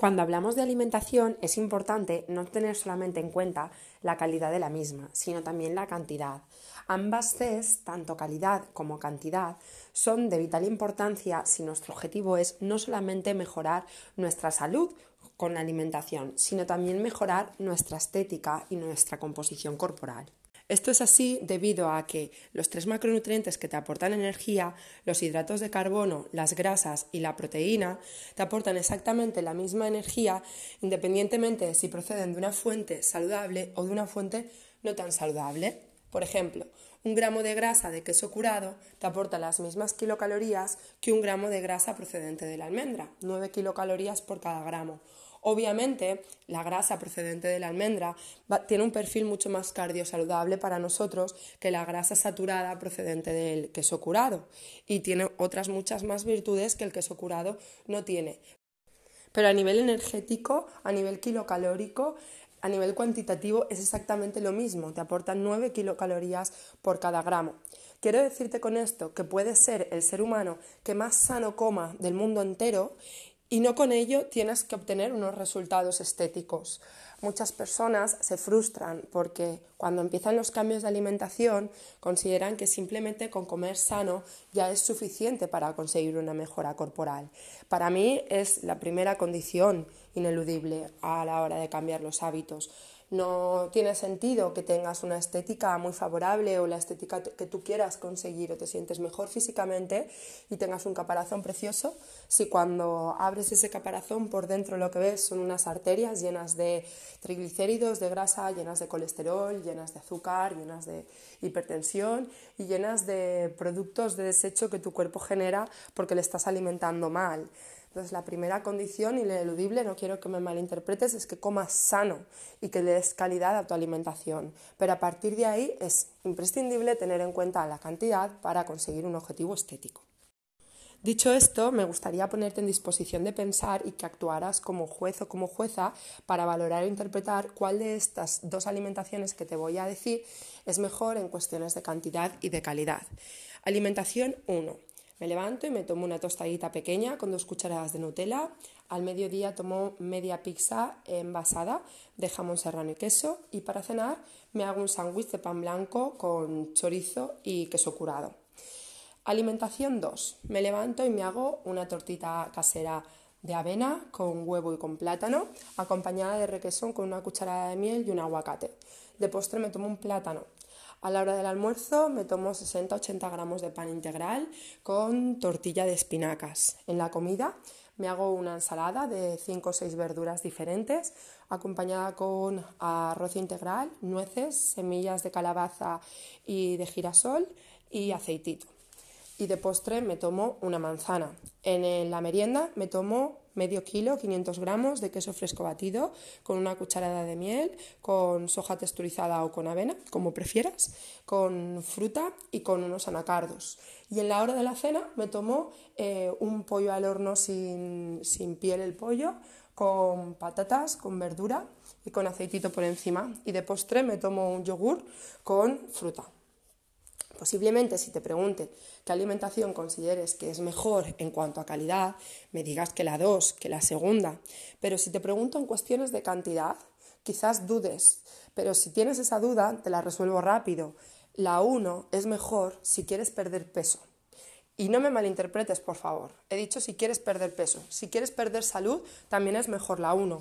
Cuando hablamos de alimentación es importante no tener solamente en cuenta la calidad de la misma, sino también la cantidad. Ambas Cs, tanto calidad como cantidad, son de vital importancia si nuestro objetivo es no solamente mejorar nuestra salud con la alimentación, sino también mejorar nuestra estética y nuestra composición corporal. Esto es así debido a que los tres macronutrientes que te aportan energía, los hidratos de carbono, las grasas y la proteína, te aportan exactamente la misma energía independientemente de si proceden de una fuente saludable o de una fuente no tan saludable. Por ejemplo, un gramo de grasa de queso curado te aporta las mismas kilocalorías que un gramo de grasa procedente de la almendra, 9 kilocalorías por cada gramo Obviamente, la grasa procedente de la almendra tiene un perfil mucho más cardiosaludable para nosotros que la grasa saturada procedente del queso curado y tiene otras muchas más virtudes que el queso curado no tiene. Pero a nivel energético, a nivel kilocalórico, a nivel cuantitativo es exactamente lo mismo, te aportan 9 kilocalorías por cada gramo. Quiero decirte con esto que puede ser el ser humano que más sano coma del mundo entero y no con ello tienes que obtener unos resultados estéticos. Muchas personas se frustran porque cuando empiezan los cambios de alimentación consideran que simplemente con comer sano ya es suficiente para conseguir una mejora corporal. Para mí es la primera condición ineludible a la hora de cambiar los hábitos. No tiene sentido que tengas una estética muy favorable o la estética que tú quieras conseguir o te sientes mejor físicamente y tengas un caparazón precioso si cuando abres ese caparazón por dentro lo que ves son unas arterias llenas de triglicéridos, de grasa, llenas de colesterol, llenas de azúcar, llenas de hipertensión y llenas de productos de desecho que tu cuerpo genera porque le estás alimentando mal. Entonces, la primera condición ineludible, no quiero que me malinterpretes, es que comas sano y que le des calidad a tu alimentación. Pero a partir de ahí es imprescindible tener en cuenta la cantidad para conseguir un objetivo estético. Dicho esto, me gustaría ponerte en disposición de pensar y que actuaras como juez o como jueza para valorar e interpretar cuál de estas dos alimentaciones que te voy a decir es mejor en cuestiones de cantidad y de calidad. Alimentación 1. Me levanto y me tomo una tostadita pequeña con dos cucharadas de Nutella. Al mediodía tomo media pizza envasada de jamón serrano y queso. Y para cenar me hago un sándwich de pan blanco con chorizo y queso curado. Alimentación 2. Me levanto y me hago una tortita casera de avena con huevo y con plátano, acompañada de requesón con una cucharada de miel y un aguacate. De postre me tomo un plátano a la hora del almuerzo me tomo 60-80 gramos de pan integral con tortilla de espinacas. En la comida me hago una ensalada de 5 o 6 verduras diferentes, acompañada con arroz integral, nueces, semillas de calabaza y de girasol y aceitito. Y de postre me tomo una manzana. En la merienda me tomo medio kilo, 500 gramos de queso fresco batido con una cucharada de miel, con soja texturizada o con avena, como prefieras, con fruta y con unos anacardos. Y en la hora de la cena me tomo eh, un pollo al horno sin, sin piel el pollo, con patatas, con verdura y con aceitito por encima. Y de postre me tomo un yogur con fruta. Posiblemente si te pregunte qué alimentación consideres que es mejor en cuanto a calidad, me digas que la 2, que la segunda. Pero si te pregunto en cuestiones de cantidad, quizás dudes. Pero si tienes esa duda, te la resuelvo rápido. La 1 es mejor si quieres perder peso. Y no me malinterpretes, por favor. He dicho si quieres perder peso. Si quieres perder salud, también es mejor la 1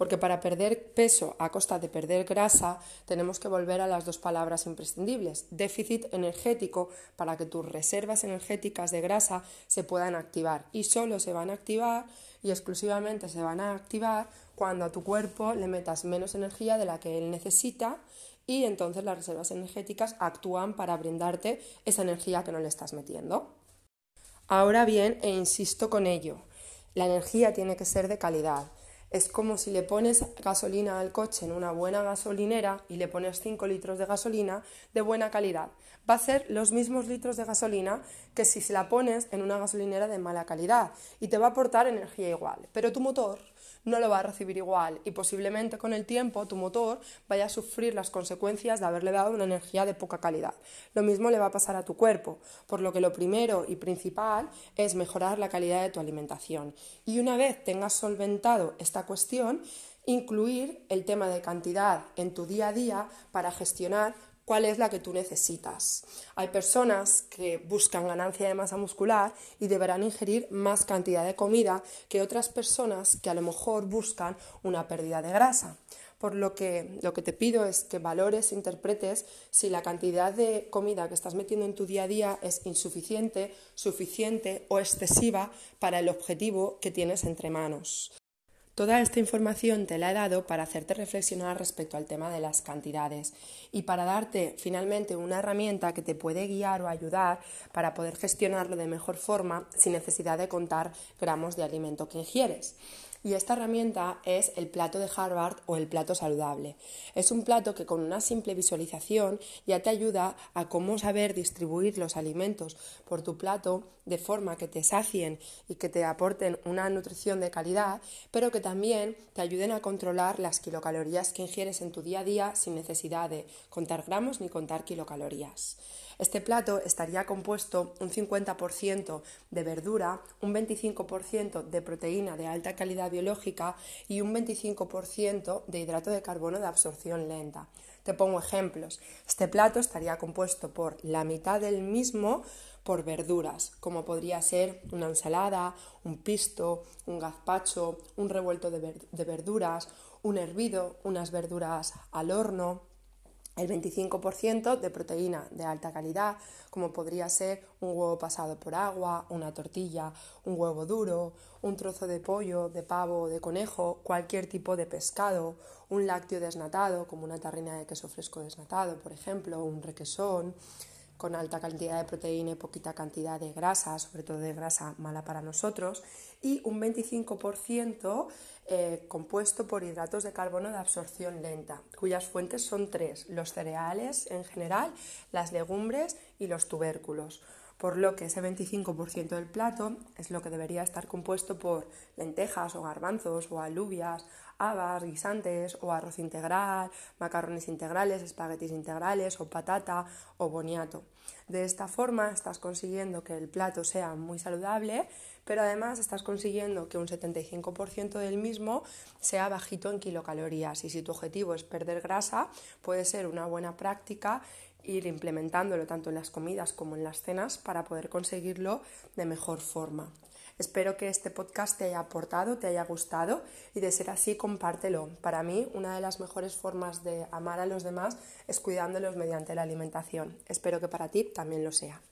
porque para perder peso a costa de perder grasa tenemos que volver a las dos palabras imprescindibles, déficit energético, para que tus reservas energéticas de grasa se puedan activar y solo se van a activar y exclusivamente se van a activar cuando a tu cuerpo le metas menos energía de la que él necesita y entonces las reservas energéticas actúan para brindarte esa energía que no le estás metiendo. Ahora bien, e insisto con ello, la energía tiene que ser de calidad. Es como si le pones gasolina al coche en una buena gasolinera y le pones 5 litros de gasolina de buena calidad. Va a ser los mismos litros de gasolina que si se la pones en una gasolinera de mala calidad y te va a aportar energía igual. Pero tu motor no lo va a recibir igual y posiblemente con el tiempo tu motor vaya a sufrir las consecuencias de haberle dado una energía de poca calidad. Lo mismo le va a pasar a tu cuerpo, por lo que lo primero y principal es mejorar la calidad de tu alimentación. Y una vez tengas solventado esta cuestión, incluir el tema de cantidad en tu día a día para gestionar cuál es la que tú necesitas. Hay personas que buscan ganancia de masa muscular y deberán ingerir más cantidad de comida que otras personas que a lo mejor buscan una pérdida de grasa. Por lo que lo que te pido es que valores, interpretes si la cantidad de comida que estás metiendo en tu día a día es insuficiente, suficiente o excesiva para el objetivo que tienes entre manos. Toda esta información te la he dado para hacerte reflexionar respecto al tema de las cantidades y para darte finalmente una herramienta que te puede guiar o ayudar para poder gestionarlo de mejor forma sin necesidad de contar gramos de alimento que ingieres. Y esta herramienta es el plato de Harvard o el plato saludable. Es un plato que con una simple visualización ya te ayuda a cómo saber distribuir los alimentos por tu plato de forma que te sacien y que te aporten una nutrición de calidad, pero que también te ayuden a controlar las kilocalorías que ingieres en tu día a día sin necesidad de contar gramos ni contar kilocalorías. Este plato estaría compuesto un 50% de verdura, un 25% de proteína de alta calidad biológica y un 25% de hidrato de carbono de absorción lenta. Te pongo ejemplos. Este plato estaría compuesto por la mitad del mismo por verduras, como podría ser una ensalada, un pisto, un gazpacho, un revuelto de, verduras, un hervido, unas verduras al horno, el 25% de proteína de alta calidad, como podría ser un huevo pasado por agua, una tortilla, un huevo duro, un trozo de pollo, de pavo, de conejo, cualquier tipo de pescado, un lácteo desnatado, como una tarrina de queso fresco desnatado, por ejemplo, un requesón, con alta cantidad de proteína y poquita cantidad de grasa, sobre todo de grasa mala para nosotros, y un 25% eh, compuesto por hidratos de carbono de absorción lenta, cuyas fuentes son tres, los cereales en general, las legumbres y los tubérculos por lo que ese 25% del plato es lo que debería estar compuesto por lentejas o garbanzos o alubias, habas, guisantes o arroz integral, macarrones integrales, espaguetis integrales o patata o boniato. De esta forma estás consiguiendo que el plato sea muy saludable, pero además estás consiguiendo que un 75% del mismo sea bajito en kilocalorías y si tu objetivo es perder grasa, puede ser una buena práctica ir implementándolo tanto en las comidas como en las cenas para poder conseguirlo de mejor forma. Espero que este podcast te haya aportado, te haya gustado y de ser así compártelo. Para mí una de las mejores formas de amar a los demás es cuidándolos mediante la alimentación. Espero que para ti también lo sea.